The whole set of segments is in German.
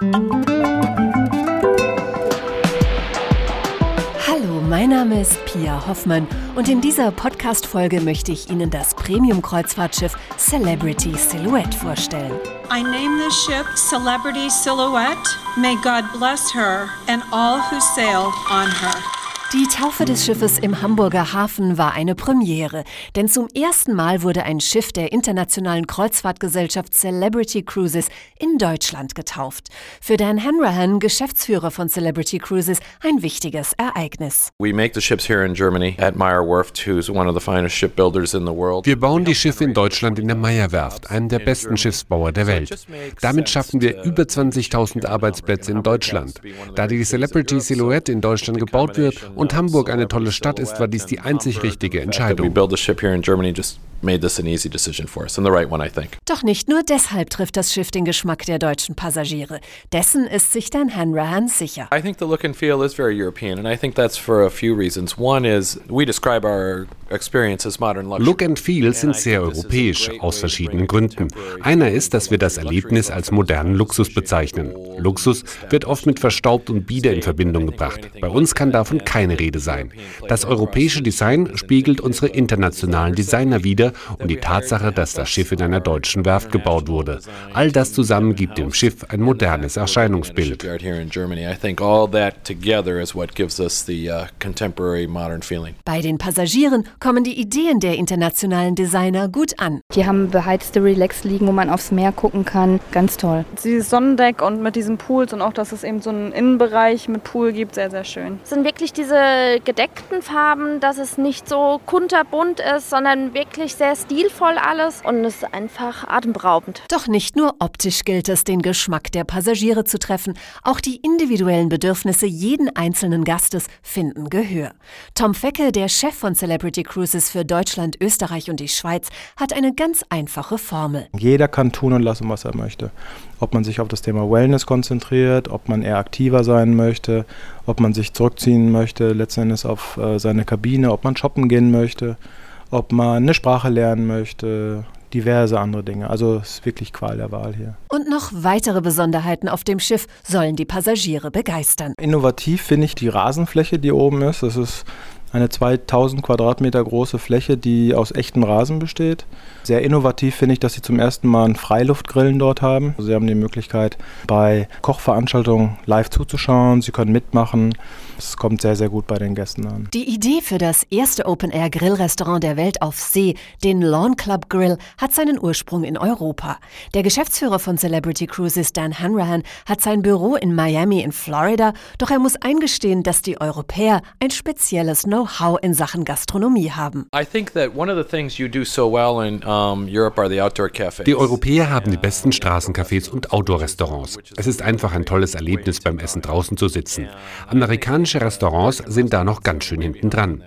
Hallo, mein Name ist Pia Hoffmann und in dieser Podcast-Folge möchte ich Ihnen das Premium-Kreuzfahrtschiff Celebrity Silhouette vorstellen. I name this ship Celebrity Silhouette. May God bless her and all who sail on her. Die Taufe des Schiffes im Hamburger Hafen war eine Premiere, denn zum ersten Mal wurde ein Schiff der internationalen Kreuzfahrtgesellschaft Celebrity Cruises in Deutschland getauft. Für Dan Hanrahan, Geschäftsführer von Celebrity Cruises, ein wichtiges Ereignis. We make the ships here in Germany at Meyer Werft, who's one of the finest shipbuilders in the world. Wir bauen die Schiffe in Deutschland in der Meyer Werft, einem der besten Schiffsbauer der Welt. Damit schaffen wir über 20.000 Arbeitsplätze in Deutschland. Da die Celebrity Silhouette in Deutschland gebaut wird und Hamburg eine tolle Stadt ist, war dies die einzig richtige Entscheidung. Made this an easy decision for us and the right one, I think. Doch nicht nur deshalb trifft das Schiff den Geschmack der deutschen Passagiere. Dessen ist sich Dan Hanrahan sicher. I think the look and feel is very European and I think that's for a few reasons. One is we describe our experience as modern luxury. Look and feel sind sehr europäisch aus verschiedenen Gründen. Einer ist, dass wir das Erlebnis als modernen Luxus bezeichnen. Luxus wird oft mit verstaubt und bieder in Verbindung gebracht. Bei uns kann davon keine Rede sein. Das europäische Design spiegelt unsere internationalen Designer wider und die Tatsache, dass das Schiff in einer deutschen Werft gebaut wurde. All das zusammen gibt dem Schiff ein modernes Erscheinungsbild. Bei den Passagieren kommen die Ideen der internationalen Designer gut an. Die haben beheizte Relax-Liegen, wo man aufs Meer gucken kann. Ganz toll. Dieses Sonnendeck und mit diesen Pools und auch, dass es eben so einen Innenbereich mit Pool gibt, sehr, sehr schön. Es sind wirklich diese gedeckten Farben, dass es nicht so kunterbunt ist, sondern wirklich sehr stilvoll alles und es ist einfach atemberaubend. Doch nicht nur optisch gilt es, den Geschmack der Passagiere zu treffen, auch die individuellen Bedürfnisse jeden einzelnen Gastes finden Gehör. Tom Fecke, der Chef von Celebrity Cruises für Deutschland, Österreich und die Schweiz, hat eine ganz einfache Formel. Jeder kann tun und lassen, was er möchte. Ob man sich auf das Thema Wellness konzentriert, ob man eher aktiver sein möchte, ob man sich zurückziehen möchte, letztendlich auf äh, seine Kabine, ob man shoppen gehen möchte ob man eine Sprache lernen möchte, diverse andere Dinge. Also es ist wirklich Qual der Wahl hier. Und noch weitere Besonderheiten auf dem Schiff sollen die Passagiere begeistern. Innovativ finde ich die Rasenfläche, die oben ist. Das ist eine 2000 Quadratmeter große Fläche, die aus echtem Rasen besteht. Sehr innovativ finde ich, dass sie zum ersten Mal einen Freiluftgrillen dort haben. Sie haben die Möglichkeit, bei Kochveranstaltungen live zuzuschauen. Sie können mitmachen. Es kommt sehr, sehr gut bei den Gästen an. Die Idee für das erste Open-Air-Grillrestaurant der Welt auf See, den Lawn Club Grill, hat seinen Ursprung in Europa. Der Geschäftsführer von Celebrity Cruises, Dan Hanrahan, hat sein Büro in Miami in Florida, doch er muss eingestehen, dass die Europäer ein spezielles Know-how in Sachen Gastronomie haben. Die Europäer haben die besten Straßencafés und Outdoor-Restaurants. Es ist einfach ein tolles Erlebnis, beim Essen draußen zu sitzen. Amerikanische Restaurants sind da noch ganz schön hinten dran.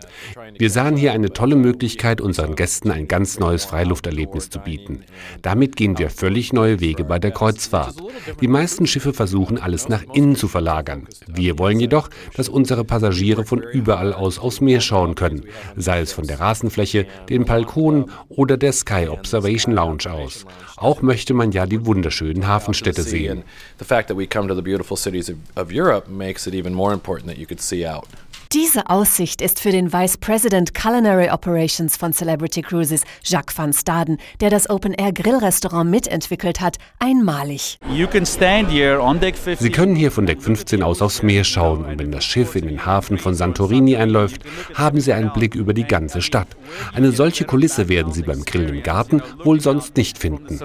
Wir sahen hier eine tolle Möglichkeit, unseren Gästen ein ganz neues Freilufterlebnis zu bieten. Damit gehen wir völlig neue Wege bei der Kreuzfahrt. Die meisten Schiffe versuchen, alles nach innen zu verlagern. Wir wollen jedoch, dass unsere Passagiere von überall aus aufs Meer schauen können, sei es von der Rasenfläche, den Balkonen oder der Sky Observation Lounge aus. Auch möchte man ja die wunderschönen Hafenstädte sehen. The fact that we come to the beautiful cities of Europe makes it even more important that you could see out. Diese Aussicht ist für den Vice President Culinary Operations von Celebrity Cruises, Jacques van Staden, der das Open-Air-Grillrestaurant mitentwickelt hat, einmalig. Sie können hier von Deck 15 aus aufs Meer schauen und wenn das Schiff in den Hafen von Santorini einläuft, haben Sie einen Blick über die ganze Stadt. Eine solche Kulisse werden Sie beim Grillen im Garten wohl sonst nicht finden.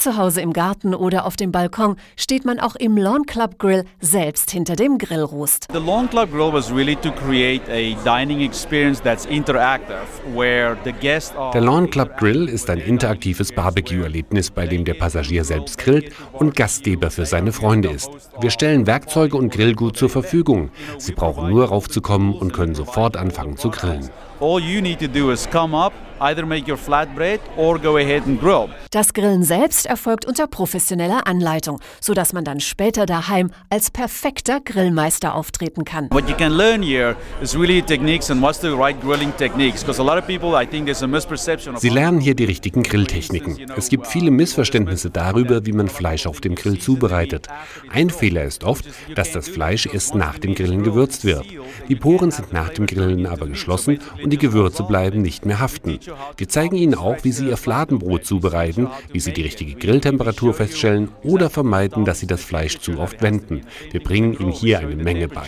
Zu Hause im Garten oder auf dem Balkon steht man auch im Lawn Club Grill selbst hinter dem Grillrost. The Lawn Club Grill was really to create a dining experience that's interactive, where the guests are Der Lawn Club Grill ist ein interaktives Barbecue-Erlebnis, bei dem der Passagier selbst grillt und Gastgeber für seine Freunde ist. Wir stellen Werkzeuge und Grillgut zur Verfügung. Sie brauchen nur raufzukommen und können sofort anfangen zu grillen. All you need to do is come up either make your flatbread or go ahead and grill. Das Grillen selbst erfolgt unter professioneller Anleitung, sodass man dann später daheim als perfekter Grillmeister auftreten kann. What you can learn here is really techniques and what's the right grilling techniques because a lot of people I think there's a misperception of Sie lernen hier die richtigen Grilltechniken. Es gibt viele Missverständnisse darüber, wie man Fleisch auf dem Grill zubereitet. Ein Fehler ist oft, dass das Fleisch erst nach dem Grillen gewürzt wird. Die Poren sind nach dem Grillen aber geschlossen und die Gewürze bleiben nicht mehr haften. Wir zeigen Ihnen auch, wie Sie Ihr Fladenbrot zubereiten, wie Sie die richtige Grilltemperatur feststellen oder vermeiden, dass Sie das Fleisch zu oft wenden. Wir bringen Ihnen hier eine Menge bei.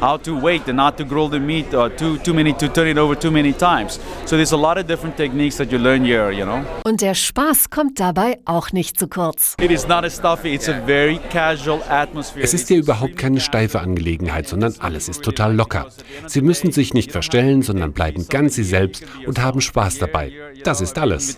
how to wait and not to grill the meat too too many to turn it over too many times. So there's a lot of different techniques that you learn here, you know. Und der Spaß kommt dabei auch nicht zu kurz. It is not a stuffy, it's a very casual atmosphere. Es ist hier überhaupt keine steife Angelegenheit, sondern alles ist total locker. Sie müssen sich nicht verstellen, sondern bleiben ganz Sie selbst und haben Spaß dabei. Das ist alles.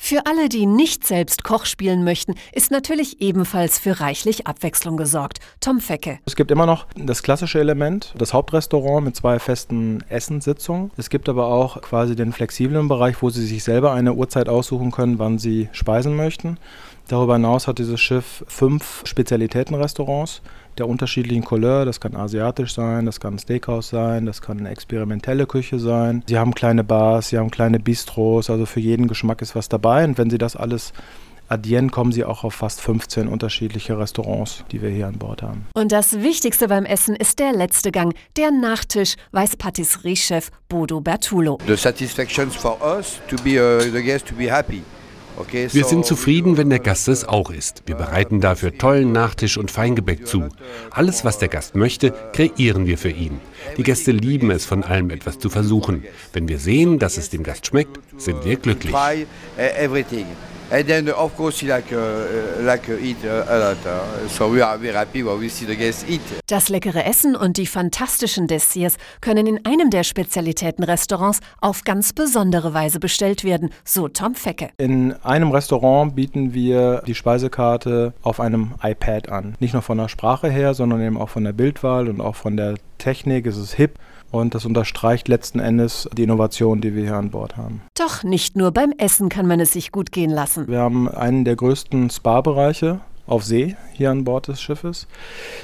Für alle, die nicht selbst Koch spielen möchten, ist natürlich ebenfalls für reichlich Abwechslung gesorgt. Tom Fecke. Es gibt immer noch das klassische Element, das Hauptrestaurant mit zwei festen Essenssitzungen. Es gibt aber auch quasi den flexiblen Bereich, wo Sie sich selber eine Uhrzeit aussuchen können, wann Sie speisen möchten. Darüber hinaus hat dieses Schiff fünf Spezialitätenrestaurants der unterschiedlichen Couleur. Das kann asiatisch sein, das kann Steakhouse sein, das kann eine experimentelle Küche sein. Sie haben kleine Bars, sie haben kleine Bistros, also für jeden Geschmack ist was dabei. Und wenn Sie das alles addieren, kommen Sie auch auf fast 15 unterschiedliche Restaurants, die wir hier an Bord haben. Und das Wichtigste beim Essen ist der letzte Gang, der Nachtisch, weiß Patisseriechef Bodo Bertulo. The satisfaction for us to be uh, the guest to be happy. Wir sind zufrieden, wenn der Gast es auch ist. Wir bereiten dafür tollen Nachtisch und Feingebäck zu. Alles, was der Gast möchte, kreieren wir für ihn. Die Gäste lieben es, von allem etwas zu versuchen. Wenn wir sehen, dass es dem Gast schmeckt, sind wir glücklich. And then of course he like uh, uh, like uh, eat uh, a lot. Uh, so we are very happy when we see the guests eat. Das leckere Essen und die fantastischen Desserts können in einem der Spezialitätenrestaurants auf ganz besondere Weise bestellt werden, so Tom Fecke. In einem Restaurant bieten wir die Speisekarte auf einem iPad an. Nicht nur von der Sprache her, sondern eben auch von der Bildwahl und auch von der Technik. Es ist hip und das unterstreicht letzten Endes die Innovation, die wir hier an Bord haben. Doch nicht nur beim Essen kann man es sich gut gehen lassen. Wir haben einen der größten Spa-Bereiche auf See hier an Bord des Schiffes.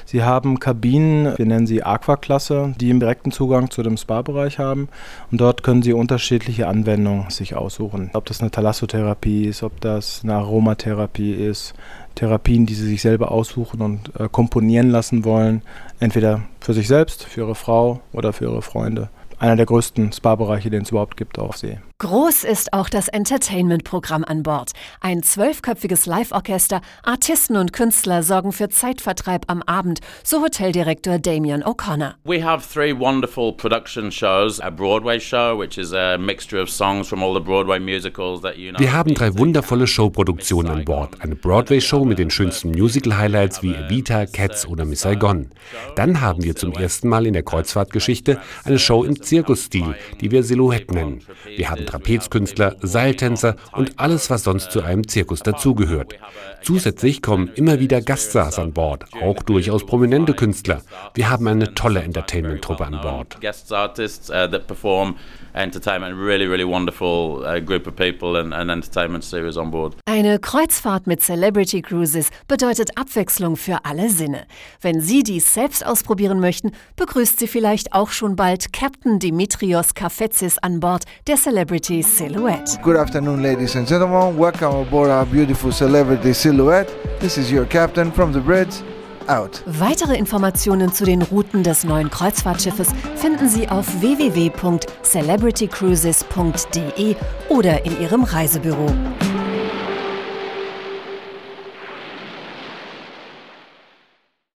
Sie haben Kabinen, wir nennen sie Aqua-Klasse, die einen direkten Zugang zu dem Spa-Bereich haben. Und dort können Sie unterschiedliche Anwendungen sich aussuchen. Ob das eine Thalassotherapie ist, ob das eine Aromatherapie ist, Therapien, die Sie sich selber aussuchen und äh, komponieren lassen wollen. Entweder für sich selbst, für Ihre Frau oder für Ihre Freunde. Einer der größten Spa-Bereiche, den es überhaupt gibt auf See. Groß ist auch das Entertainment-Programm an Bord. Ein zwölfköpfiges Live-Orchester, Artisten und Künstler sorgen für Zeitvertreib am Abend, so Hoteldirektor Damian O'Connor. We have three wonderful production shows. A Broadway show, which is a mixture of songs from all the Broadway musicals that you know. Wir haben drei wundervolle Showproduktionen an Bord. Eine Broadway-Show mit den schönsten Musical-Highlights wie Evita, Cats oder Miss Saigon. Dann haben wir zum ersten Mal in der Kreuzfahrtgeschichte eine Show im Zirkusstil, die wir Silhouette nennen. Wir haben Trapezkünstler, Seiltänzer und alles, was sonst zu einem Zirkus dazugehört. Zusätzlich kommen immer wieder Gaststars an Bord, auch durchaus prominente Künstler. Wir haben eine tolle Entertainment-Truppe an Bord. Uh, that perform entertainment. Really, really wonderful uh, group of people and, and entertainment series on board. Eine Kreuzfahrt mit Celebrity Cruises bedeutet Abwechslung für alle Sinne. Wenn Sie dies selbst ausprobieren möchten, begrüßt Sie vielleicht auch schon bald Captain Dimitrios Kafetsis an Bord der Celebrity Silhouette. Good afternoon, ladies and gentlemen. Welcome aboard our beautiful celebrity silhouette. This is your captain from the bridge. Out. Weitere Informationen zu den Routen des neuen Kreuzfahrtschiffes finden Sie auf www.celebritycruises.de oder in Ihrem Reisebüro.